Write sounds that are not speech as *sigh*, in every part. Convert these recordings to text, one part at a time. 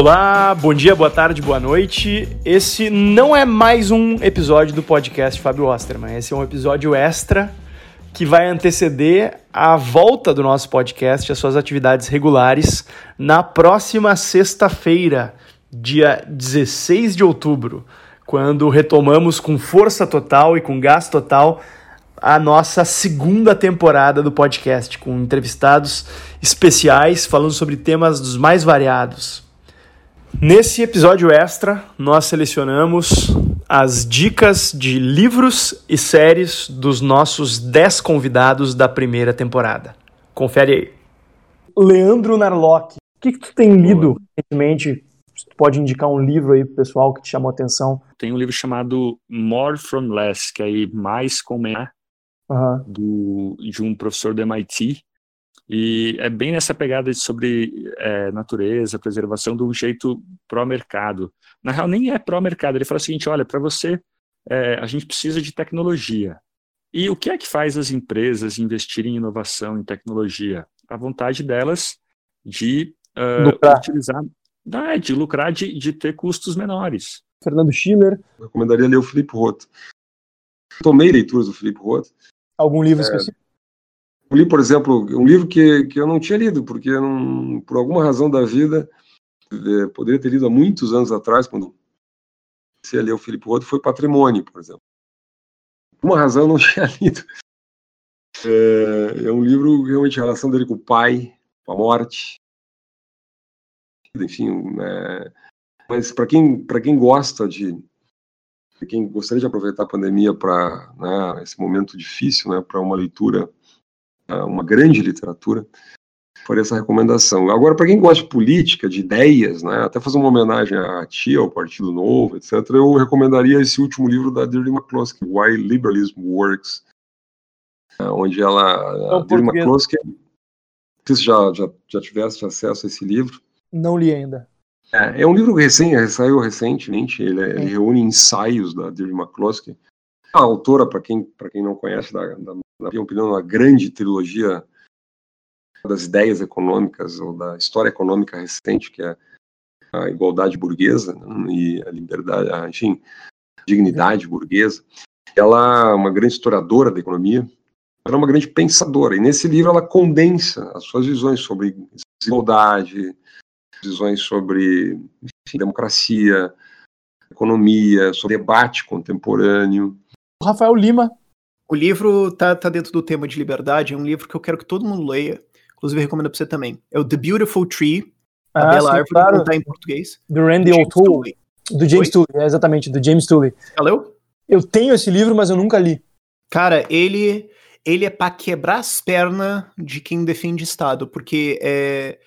Olá, bom dia, boa tarde, boa noite. Esse não é mais um episódio do podcast Fábio Osterman. Esse é um episódio extra que vai anteceder a volta do nosso podcast às suas atividades regulares na próxima sexta-feira, dia 16 de outubro, quando retomamos com força total e com gás total a nossa segunda temporada do podcast, com entrevistados especiais falando sobre temas dos mais variados. Nesse episódio extra, nós selecionamos as dicas de livros e séries dos nossos 10 convidados da primeira temporada. Confere aí. Leandro Narlock, o que, que tu tem lido recentemente? Tu pode indicar um livro aí pro pessoal que te chamou a atenção? Tem um livro chamado More From Less, que é aí mais com menos, uhum. do, de um professor do MIT, e é bem nessa pegada sobre é, natureza, preservação, de um jeito pró-mercado. Na real, nem é pró-mercado. Ele fala o seguinte: olha, para você, é, a gente precisa de tecnologia. E o que é que faz as empresas investirem em inovação, em tecnologia? A vontade delas de uh, lucrar. utilizar, ah, de lucrar, de, de ter custos menores. Fernando Schiller. Eu recomendaria ler o Felipe Roth. Tomei leituras do Felipe Roth. Algum livro é, específico? Li, por exemplo, um livro que, que eu não tinha lido, porque não, por alguma razão da vida, é, poderia ter lido há muitos anos atrás, quando comecei a ler o Filipe Rodo, foi Patrimônio, por exemplo. Por uma razão eu não *laughs* tinha lido. É, é um livro realmente a relação dele com o pai, com a morte. Enfim, é, mas para quem, quem gosta de. Quem gostaria de aproveitar a pandemia para né, esse momento difícil, né, para uma leitura uma grande literatura, faria essa recomendação. Agora, para quem gosta de política, de ideias, né, até fazer uma homenagem à tia, ao Partido Novo, etc., eu recomendaria esse último livro da Deirdre McCloskey, Why Liberalism Works, é, onde ela, a Deirdre McCloskey, não sei se já, já, já tivesse acesso a esse livro. Não li ainda. É, é um livro recém, saiu recentemente, ele, é, ele reúne ensaios da Deirdre McCloskey, a autora, para quem, quem não conhece, da, da na minha opinião, uma grande trilogia das ideias econômicas ou da história econômica recente, que é a igualdade burguesa né, e a liberdade, a, enfim, a dignidade burguesa. Ela é uma grande historiadora da economia, ela é uma grande pensadora, e nesse livro ela condensa as suas visões sobre desigualdade, visões sobre enfim, democracia, economia, sobre debate contemporâneo. Rafael Lima o livro tá, tá dentro do tema de liberdade, é um livro que eu quero que todo mundo leia. Inclusive, recomendo pra você também. É o The Beautiful Tree, a ah, Bela sim, Árvore, claro. tá em português. Do Randy O'Toole. Do James Tooley, é exatamente, do James Tooley. Já leu? Eu tenho esse livro, mas eu nunca li. Cara, ele, ele é para quebrar as pernas de quem defende Estado, porque é,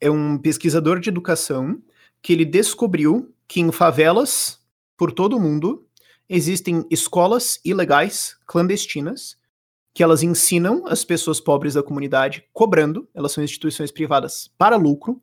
é um pesquisador de educação que ele descobriu que em favelas por todo o mundo existem escolas ilegais, clandestinas, que elas ensinam as pessoas pobres da comunidade cobrando, elas são instituições privadas para lucro,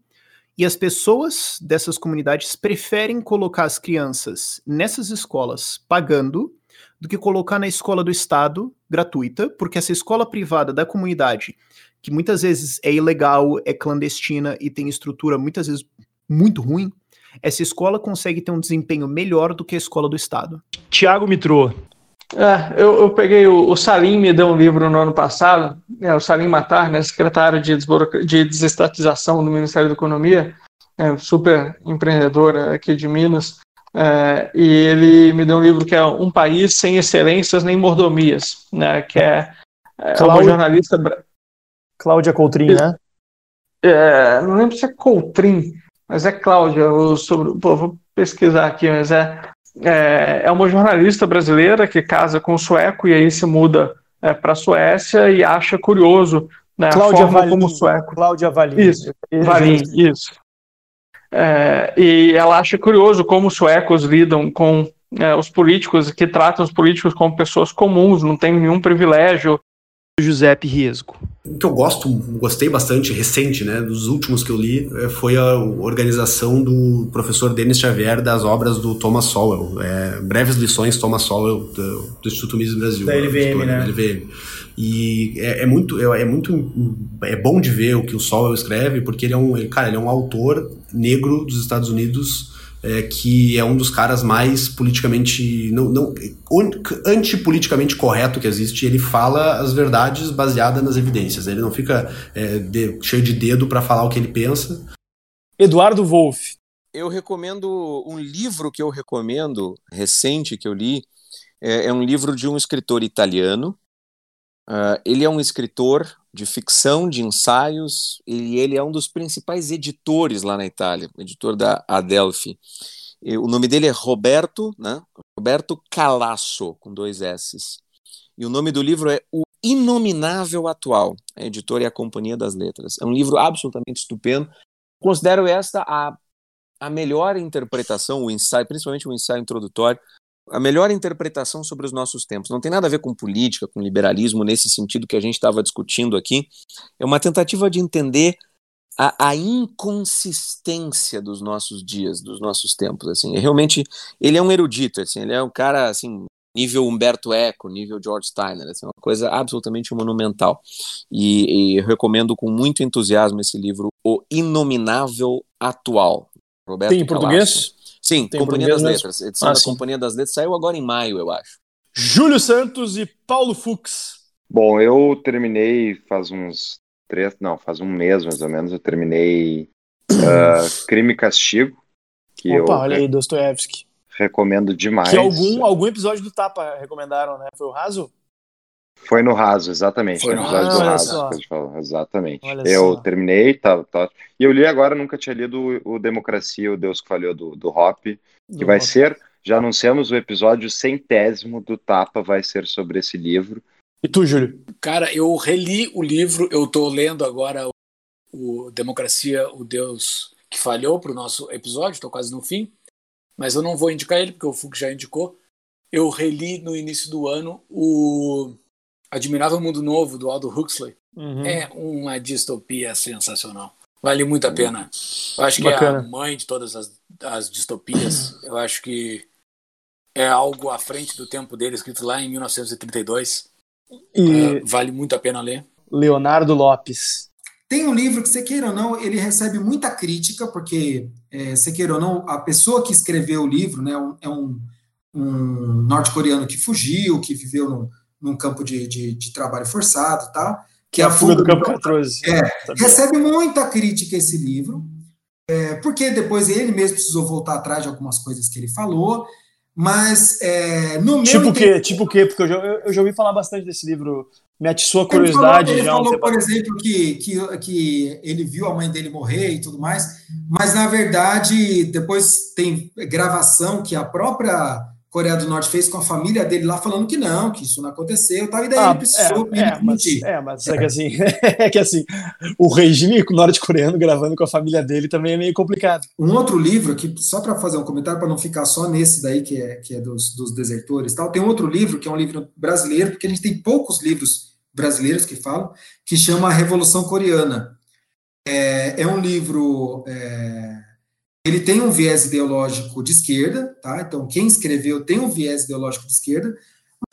e as pessoas dessas comunidades preferem colocar as crianças nessas escolas pagando do que colocar na escola do Estado gratuita, porque essa escola privada da comunidade, que muitas vezes é ilegal, é clandestina e tem estrutura muitas vezes muito ruim, essa escola consegue ter um desempenho melhor do que a escola do Estado. Tiago Mitrô. É, eu, eu, peguei o, o, Salim, me deu um livro no ano passado, é, o Salim Matar, né, secretário de, de desestatização do Ministério da Economia, é, super empreendedor aqui de Minas, é, e ele me deu um livro que é Um País Sem Excelências Nem Mordomias, né, que é, é Cláudia, uma jornalista... Cláudia Coutrin, né? É, não lembro se é Coutrin, mas é Cláudia, sobre, pô, vou pesquisar aqui, mas é, é, é, uma jornalista brasileira que casa com um sueco e aí se muda é, para a Suécia e acha curioso né, Cláudia a forma Valim, como sueco. Cláudia Valim. Isso, Valim, isso. É, e ela acha curioso como os suecos lidam com é, os políticos, que tratam os políticos como pessoas comuns, não tem nenhum privilégio. Giuseppe Riesgo. que eu gosto, gostei bastante, recente, né, dos últimos que eu li, é, foi a organização do professor Denis Xavier das obras do Thomas Sowell, é, Breves Lições Thomas Sowell, do, do Instituto Mises Brasil. Da LVM, né? Da LVM. E é, é, muito, é, é, muito, é bom de ver o que o Sowell escreve, porque ele é um, ele, cara, ele é um autor negro dos Estados Unidos é, que é um dos caras mais politicamente. não, não antipoliticamente correto que existe. Ele fala as verdades baseadas nas evidências. Ele não fica é, de, cheio de dedo para falar o que ele pensa. Eduardo Wolff. Eu recomendo um livro que eu recomendo, recente que eu li, é, é um livro de um escritor italiano. Uh, ele é um escritor de ficção, de ensaios, e ele é um dos principais editores lá na Itália, editor da Adelphi. O nome dele é Roberto, né? Roberto Calasso, com dois S's. E o nome do livro é O Inominável Atual, a editora e a Companhia das Letras. É um livro absolutamente estupendo. Considero esta a, a melhor interpretação, o ensaio, principalmente o ensaio introdutório, a melhor interpretação sobre os nossos tempos. Não tem nada a ver com política, com liberalismo, nesse sentido que a gente estava discutindo aqui. É uma tentativa de entender a, a, inconsistência dos nossos dias, dos nossos tempos. Assim, realmente ele é um erudito, assim, ele é um cara assim nível Humberto Eco, nível George Steiner, assim, uma coisa absolutamente monumental. E, e recomendo com muito entusiasmo esse livro, O Inominável Atual. Roberto Tem em português? Sim, Tem Companhia das mesmo? Letras. Edição ah, da sim. Companhia das Letras saiu agora em maio, eu acho. Júlio Santos e Paulo Fux. Bom, eu terminei faz uns três, não, faz um mês mais ou menos, eu terminei uh, *coughs* Crime e Castigo. Que Opa, eu olha aí, Dostoevsky. Recomendo demais. Que algum, algum episódio do Tapa recomendaram, né? Foi o Raso? Foi no raso, exatamente. Foi no raso do raso. Exatamente. Olha eu só. terminei, tá, tá. E eu li agora, nunca tinha lido o Democracia, o Deus que Falhou do, do Hop, que do vai Hop. ser, já anunciamos o episódio centésimo do Tapa, vai ser sobre esse livro. E tu, Júlio? Cara, eu reli o livro, eu tô lendo agora o, o Democracia, o Deus que Falhou para o nosso episódio, estou quase no fim, mas eu não vou indicar ele, porque o Fux já indicou. Eu reli no início do ano o Admirável Mundo Novo, do Aldo Huxley, uhum. é uma distopia sensacional. Vale muito a uhum. pena. Eu acho Bacana. que é a mãe de todas as, as distopias. Eu acho que é algo à frente do tempo dele, escrito lá em 1932. E... É, vale muito a pena ler. Leonardo Lopes. Tem um livro que, você queira ou não, ele recebe muita crítica, porque, é, você queira ou não, a pessoa que escreveu o livro né, é um, um norte-coreano que fugiu, que viveu no, num campo de, de, de trabalho forçado tal, que é a fuga do campo 14. É, recebe muita crítica esse livro, é, porque depois ele mesmo precisou voltar atrás de algumas coisas que ele falou, mas é, no meu tipo o quê? Tipo o quê? Porque eu já, eu já ouvi falar bastante desse livro, me atiçou a curiosidade. Ele falou, ele falou por exemplo, que, que, que ele viu a mãe dele morrer e tudo mais, mas na verdade depois tem gravação que a própria Coreia do Norte fez com a família dele lá, falando que não, que isso não aconteceu, tal, e daí ah, ele precisou é, é, mas, é, mas é que assim, *laughs* é que assim, o regime norte-coreano gravando com a família dele também é meio complicado. Um outro livro, que só para fazer um comentário, para não ficar só nesse daí, que é, que é dos, dos desertores tal, tem outro livro, que é um livro brasileiro, porque a gente tem poucos livros brasileiros que falam, que chama A Revolução Coreana. É, é um livro... É, ele tem um viés ideológico de esquerda, tá? Então, quem escreveu tem um viés ideológico de esquerda,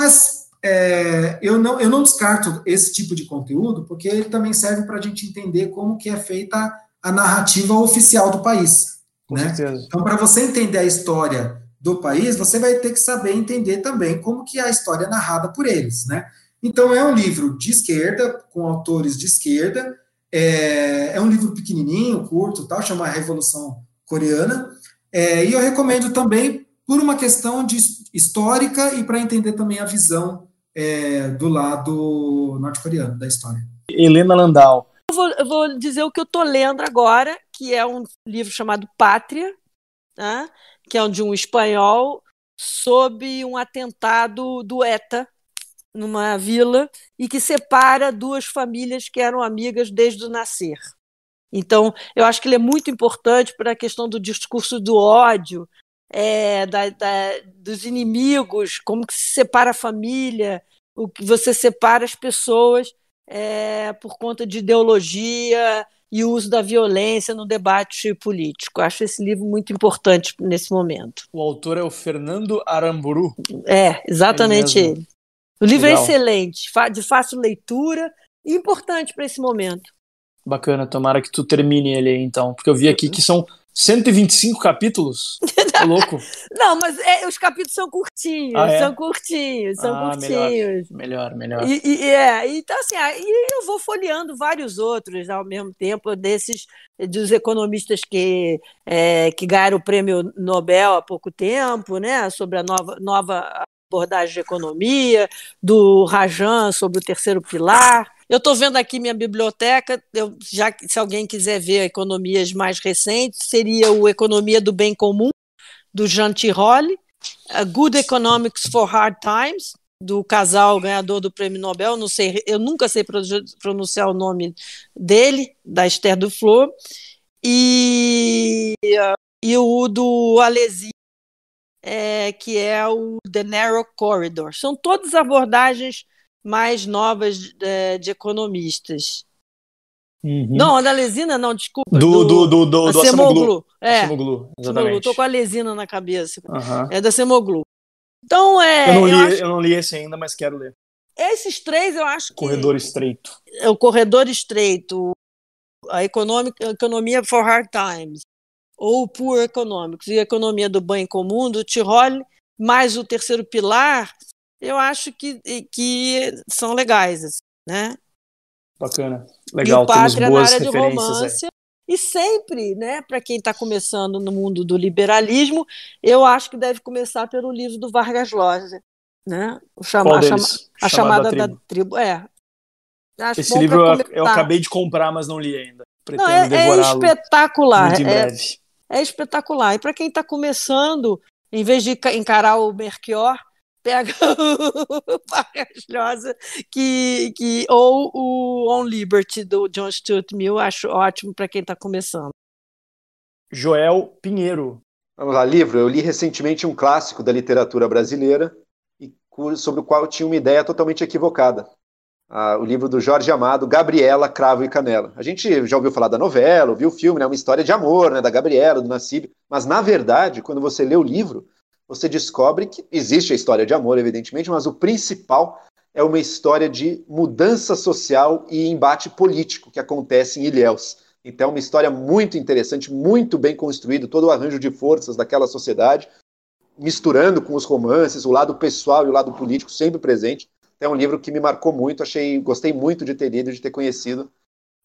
mas é, eu, não, eu não descarto esse tipo de conteúdo, porque ele também serve para a gente entender como que é feita a narrativa oficial do país. né? Então, para você entender a história do país, você vai ter que saber entender também como que é a história narrada por eles, né? Então, é um livro de esquerda, com autores de esquerda, é, é um livro pequenininho, curto, tal, chama Revolução coreana. É, e eu recomendo também por uma questão de histórica e para entender também a visão é, do lado norte-coreano da história. Helena Landau. Eu vou, eu vou, dizer o que eu estou lendo agora, que é um livro chamado Pátria, né, que é de um espanhol sobre um atentado do ETA numa vila e que separa duas famílias que eram amigas desde o nascer. Então, eu acho que ele é muito importante para a questão do discurso do ódio, é, da, da, dos inimigos, como que se separa a família, o que você separa as pessoas. é, por conta de ideologia e uso da violência no debate político. Acho esse livro muito importante nesse momento. O autor é o Fernando Aramburu. É, exatamente ele. ele. O livro é Legal. é excelente, de fácil leitura e importante para esse momento. Bacana, tomara que tu termine ele aí então, porque eu vi aqui que são 125 capítulos? *laughs* Tô louco. Não, mas é, os capítulos são curtinhos, ah, é? são curtinhos, são ah, curtinhos. Melhor, melhor. E, e, é, então assim, aí eu vou folheando vários outros ao mesmo tempo, desses dos economistas que, é, que ganharam o prêmio Nobel há pouco tempo, né, sobre a nova, nova abordagem de economia, do Rajan sobre o terceiro pilar. Eu estou vendo aqui minha biblioteca, eu, já se alguém quiser ver economias mais recentes, seria o Economia do Bem Comum, do Jean Tirole, Good Economics for Hard Times, do casal ganhador do prêmio Nobel, não sei, eu nunca sei pronunciar o nome dele, da Esther do Flor, e, e o do Alesi, é, que é o The Narrow Corridor. São todas abordagens mais novas de, de economistas. Uhum. Não, da Lesina, não, desculpa. Do, do, do, do, do Semoglu. É, Semoglu, exatamente. Tô com a Lesina na cabeça. Uhum. É da Semoglu. Então, é. Eu não, li, eu, acho... eu não li esse ainda, mas quero ler. Esses três eu acho que. Corredor estreito. É o corredor estreito, a economic, economia for hard times, ou Poor Economics, e a economia do bem comum, do Tirol, mais o terceiro pilar, eu acho que, que são legais, assim, né? Bacana. Legal, e o Pátria temos boas na área de romance. Aí. E sempre, né, para quem está começando no mundo do liberalismo, eu acho que deve começar pelo livro do Vargas Llosa, né? O chama, a, chama, a chamada, da, tribo. da tribo. É. Acho Esse livro eu, eu, acabei de comprar, mas não li ainda. Pretendo não, é, é espetacular. É. É, é espetacular. E para quem está começando, em vez de encarar o Melchior, pega *laughs* o Vargas que, que, ou o On Liberty do John Stuart Mill, acho ótimo para quem está começando. Joel Pinheiro. Vamos lá, livro. Eu li recentemente um clássico da literatura brasileira e sobre o qual eu tinha uma ideia totalmente equivocada. Ah, o livro do Jorge Amado, Gabriela, Cravo e Canela. A gente já ouviu falar da novela, ouviu o filme, né? Uma história de amor, né? Da Gabriela, do Nassib. Mas, na verdade, quando você lê o livro, você descobre que existe a história de amor, evidentemente, mas o principal é uma história de mudança social e embate político que acontece em Ilhéus. Então, é uma história muito interessante, muito bem construído, todo o arranjo de forças daquela sociedade, misturando com os romances, o lado pessoal e o lado político sempre presente. É um livro que me marcou muito, achei, gostei muito de ter lido, de ter conhecido,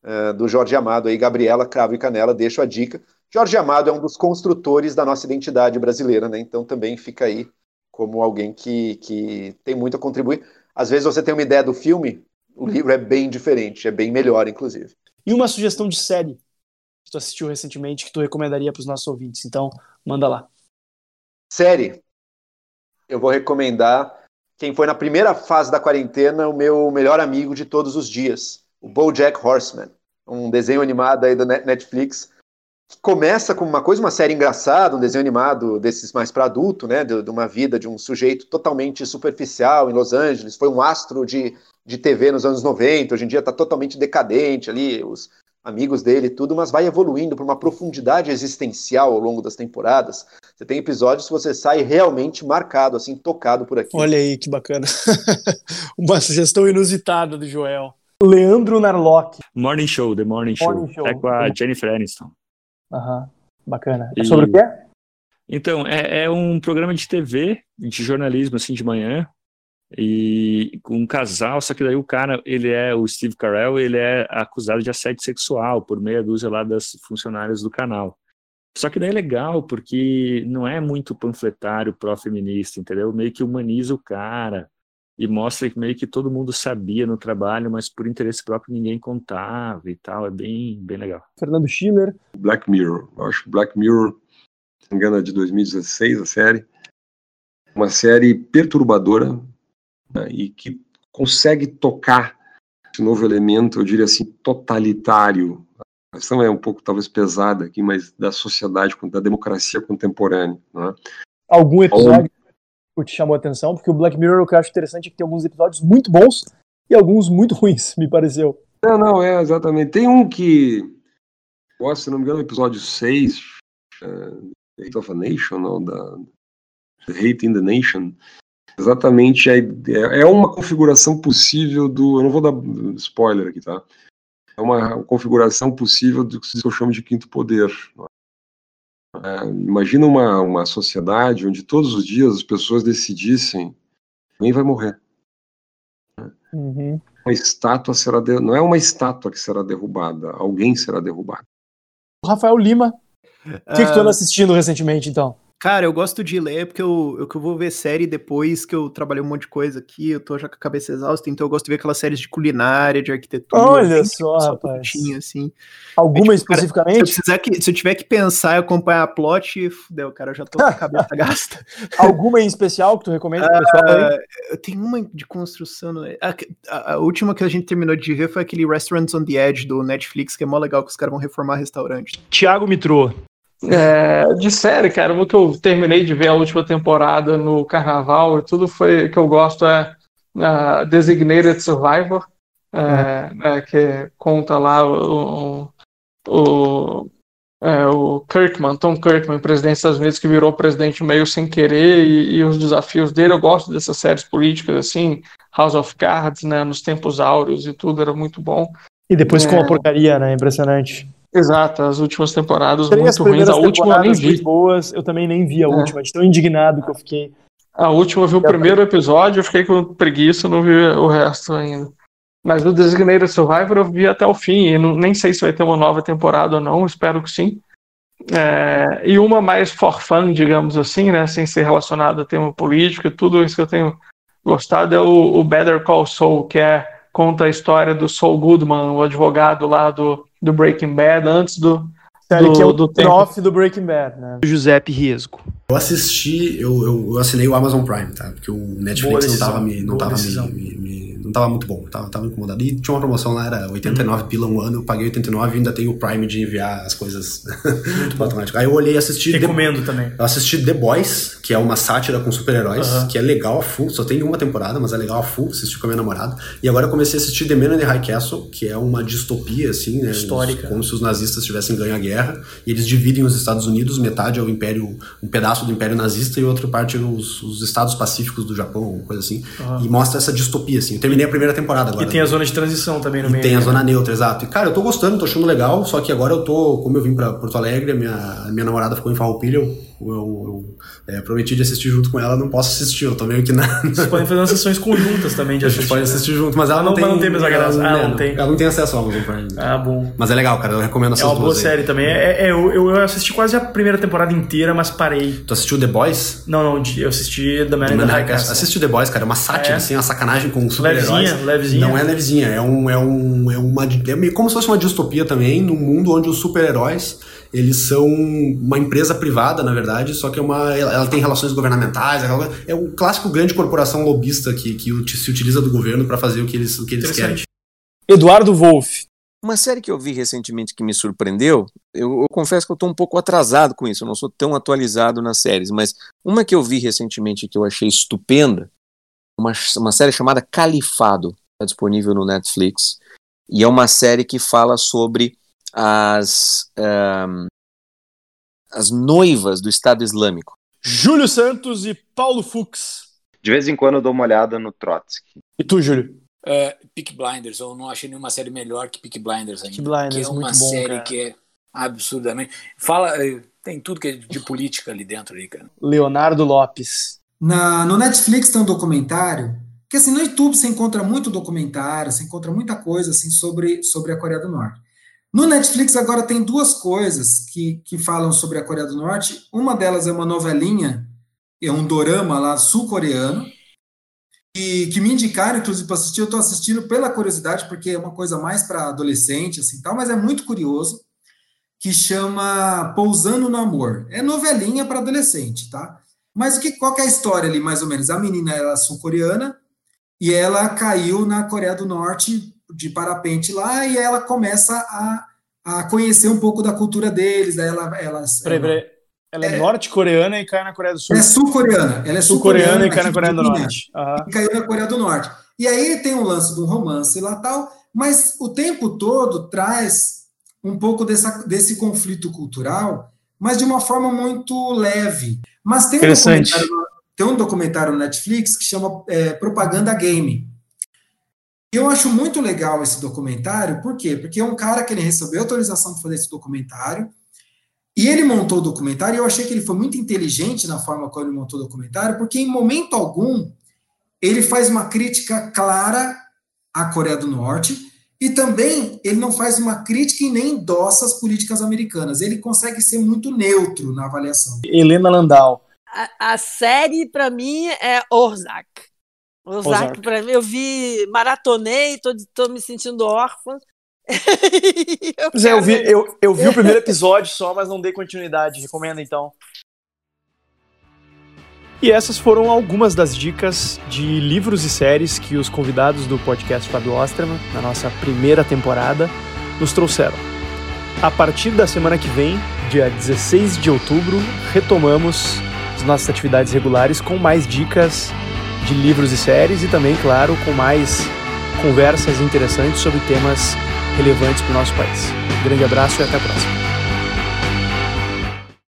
uh, do Jorge Amado aí, Gabriela, Cravo e Canela, deixo a dica. Jorge Amado é um dos construtores da nossa identidade brasileira, né? Então também fica aí como alguém que, que tem muito a contribuir. Às vezes você tem uma ideia do filme, o livro é bem diferente, é bem melhor, inclusive. E uma sugestão de série que tu assistiu recentemente que tu recomendaria para os nossos ouvintes. Então, manda lá. Série. Eu vou recomendar quem foi na primeira fase da quarentena, o meu melhor amigo de todos os dias, o BoJack Horseman, um desenho animado aí do Netflix que começa como uma coisa, uma série engraçada, um desenho animado desses mais para adulto, né, de, de, uma vida de um sujeito totalmente superficial em Los Angeles, foi um astro de, de TV nos anos 90, hoje em dia está totalmente decadente ali, os amigos dele tudo, mas vai evoluindo para uma profundidade existencial ao longo das temporadas. Você tem episódios que você sai realmente marcado, assim, tocado por aqui. Olha aí, que bacana. *laughs* uma sugestão inusitada do Joel. Leandro Narlock. Morning Show, The Morning, Morning Show. Show. É com a Jennifer Aniston. Aham, bacana. É sobre o quê? Então, é, é, um programa de TV, de jornalismo, assim, de manhã, e com um casal, só que daí o cara, ele é, o Steve Carell, ele é acusado de assédio sexual por meia dúzia lá das funcionárias do canal. Só que daí é legal, porque não é muito panfletário pró-feminista, entendeu? Meio que humaniza o cara, e mostra que meio que todo mundo sabia no trabalho, mas por interesse próprio ninguém contava e tal. É bem, bem legal. Fernando Schiller. Black Mirror. Eu acho que Black Mirror, se não me engano, é de 2016 a série. Uma série perturbadora né, e que consegue tocar esse novo elemento, eu diria assim, totalitário. A questão é um pouco talvez pesada aqui, mas da sociedade, da democracia contemporânea. Né? Algum episódio te chamou a atenção, porque o Black Mirror, o que eu acho interessante é que tem alguns episódios muito bons e alguns muito *laughs* ruins, me pareceu. Não, não, é exatamente. Tem um que, posso, se não me engano, episódio 6, uh, Hate of a Nation, não, da Hate in the Nation, exatamente é, é uma configuração possível do. Eu não vou dar spoiler aqui, tá? É uma configuração possível do que eu chamo de quinto poder. É, imagina uma, uma sociedade onde todos os dias as pessoas decidissem quem vai morrer. Uhum. Uma estátua será de... não é uma estátua que será derrubada, alguém será derrubado. Rafael Lima, o que, uh... que tu anda assistindo recentemente, então? Cara, eu gosto de ler porque eu, eu, eu vou ver série depois que eu trabalhei um monte de coisa aqui, eu tô já com a cabeça exausta, então eu gosto de ver aquelas séries de culinária, de arquitetura. Olha só, rapaz. assim. Alguma é, tipo, especificamente? Cara, se, eu que, se eu tiver que pensar e acompanhar a plot, fudeu, cara, eu já tô com a *laughs* cabeça gasta. Alguma em especial que tu recomenda pro pessoal uh, Tem uma de construção. Né? A, a, a, última que a gente terminou de ver foi aquele Restaurants on the Edge do Netflix, que é mó legal que os caras vão reformar restaurante. Tiago Mitrô, é, de série, cara, o que eu terminei de ver a última temporada no Carnaval e tudo foi que eu gosto é uh, Designated Survivor, é, é, que conta lá o, o, é, o Kirkman, Tom Kirkman, presidente dos Estados Unidos, que virou presidente meio sem querer e, e, os desafios dele. Eu gosto dessas séries políticas assim, House of Cards, né, nos tempos áureos e tudo, era muito bom. E depois com a é. porcaria, né? Impressionante. Exato, as últimas temporadas muito ruins. A última eu nem vi. boas, eu também nem vi a é. última, de tão indignado que eu fiquei. A última eu vi o primeiro episódio, eu fiquei com preguiça, não vi o resto ainda. Mas o Designated Survivor eu vi até o fim, e não, nem sei se vai ter uma nova temporada ou não, espero que sim. É, e uma mais for fun, digamos assim, né, sem ser relacionada a tema político e tudo isso que eu tenho gostado é o, o Better Call Saul, que é conta a história do Saul Goodman, o advogado lá do do Breaking Bad antes do. Série do, que é o do prof do Breaking Bad, né? Giuseppe Riesgo. Eu assisti, eu, eu, eu, assinei o Amazon Prime, tá? Porque o Netflix não tava me, não tava me, me, me não tava muito bom, tava, tava incomodado. E tinha uma promoção lá, era 89 uhum. pila um ano, eu paguei 89 e ainda tenho o Prime de enviar as coisas *laughs* muito automático. Aí eu olhei e assisti. Recomendo The, também. Eu assisti The Boys, que é uma sátira com super-heróis, uhum. que é legal a full, só tem uma temporada, mas é legal a full, assisti com a minha namorada. E agora eu comecei a assistir The Man in the High Castle, que é uma distopia, assim, né? Histórica. Como se os nazistas tivessem ganho a guerra. E eles dividem os Estados Unidos, metade é o Império, um pedaço do Império Nazista e outra parte os, os Estados Pacíficos do Japão, coisa assim. Uhum. E mostra essa distopia, assim. Eu terminei a primeira temporada agora. E tem a zona de transição também no e meio. Tem a zona neutra, exato. E, cara, eu tô gostando, tô achando legal, só que agora eu tô, como eu vim pra Porto Alegre, a minha, minha namorada ficou em Farroupilha, eu, eu, eu é, prometi de assistir junto com ela, não posso assistir, eu tô meio que na... Vocês podem fazer umas sessões conjuntas também de assistir. A gente pode assistir junto, mas ela não, não tem... Mas não tem mesma graça. Ah, não, não, tem. Ela não tem acesso ao Amazon Prime. Ah, bom. Mas é legal, cara, eu recomendo essas duas É uma boa série também. É, é, eu, eu assisti quase a primeira temporada inteira, mas parei. Tu assistiu The Boys? Não, não, eu assisti The Man in the High Castle. Assisti The Boys, cara, é uma sátira, é. assim, uma sacanagem com super-heróis. Levezinha, levezinha. Não é levezinha, é um, é um, é uma, é como se fosse uma distopia também, num mundo onde os super-heróis eles são uma empresa privada, na verdade, só que é uma, ela tem relações governamentais, é o clássico grande corporação lobista que, que se utiliza do governo para fazer o que eles, o que eles querem. Eduardo Wolff. Uma série que eu vi recentemente que me surpreendeu, eu, eu confesso que eu estou um pouco atrasado com isso, eu não sou tão atualizado nas séries, mas uma que eu vi recentemente que eu achei estupenda, uma, uma série chamada Califado, está disponível no Netflix, e é uma série que fala sobre as, um, as noivas do Estado Islâmico. Júlio Santos e Paulo Fux. De vez em quando eu dou uma olhada no Trotsky. E tu, Júlio? Uh, Peak Blinders, eu não achei nenhuma série melhor que Peak Blinders ainda. Peak Blinders, que é uma bom, série cara. que é absurdamente. Fala, eh, tem tudo que é de política ali dentro aí, cara. Leonardo Lopes. Na, no Netflix tem um documentário, que assim, no YouTube você encontra muito documentário, você encontra muita coisa assim sobre, sobre a Coreia do Norte. No Netflix agora tem duas coisas que, que falam sobre a Coreia do Norte. Uma delas é uma novelinha, é um dorama lá sul-coreano, e que me indicaram, inclusive, para assistir. Eu estou assistindo pela curiosidade, porque é uma coisa mais para adolescente, assim, tal, mas é muito curioso, que chama Pousando no Amor. É novelinha para adolescente, tá? Mas o que, qual que é a história ali, mais ou menos? A menina era é sul-coreana e ela caiu na Coreia do Norte de parapente lá e ela começa a, a conhecer um pouco da cultura deles. Daí ela, ela, peraí, peraí. Ela é, é norte-coreana e cai na Coreia do Sul. Ela é sul-coreana. Ela é sul-coreana sul e cai na Coreia do Norte. Uhum. E caiu na Coreia do Norte. E aí tem o lance do romance lá tal, mas o tempo todo traz um pouco dessa, desse conflito cultural, mas de uma forma muito leve. Mas tem um documentário, tem um documentário no Netflix que chama é, Propaganda Game. E eu acho muito legal esse documentário, por quê? Porque é um cara que ele recebeu autorização para fazer esse documentário, e ele montou o documentário, e eu achei que ele foi muito inteligente na forma como ele montou o documentário, porque em momento algum ele faz uma crítica clara à Coreia do Norte, e também ele não faz uma crítica e nem endossa as políticas americanas. Ele consegue ser muito neutro na avaliação. Helena Landau. A, a série, para mim, é Orzak. Ozark. para mim, eu vi, maratonei, tô, tô me sentindo órfã. *laughs* eu, é, eu, vi, eu, eu vi o primeiro episódio só, mas não dei continuidade. Recomenda então. E essas foram algumas das dicas de livros e séries que os convidados do podcast Fábio Osterman, na nossa primeira temporada, nos trouxeram. A partir da semana que vem, dia 16 de outubro, retomamos as nossas atividades regulares com mais dicas de livros e séries e também, claro, com mais conversas interessantes sobre temas relevantes para o nosso país. Um grande abraço e até a próxima.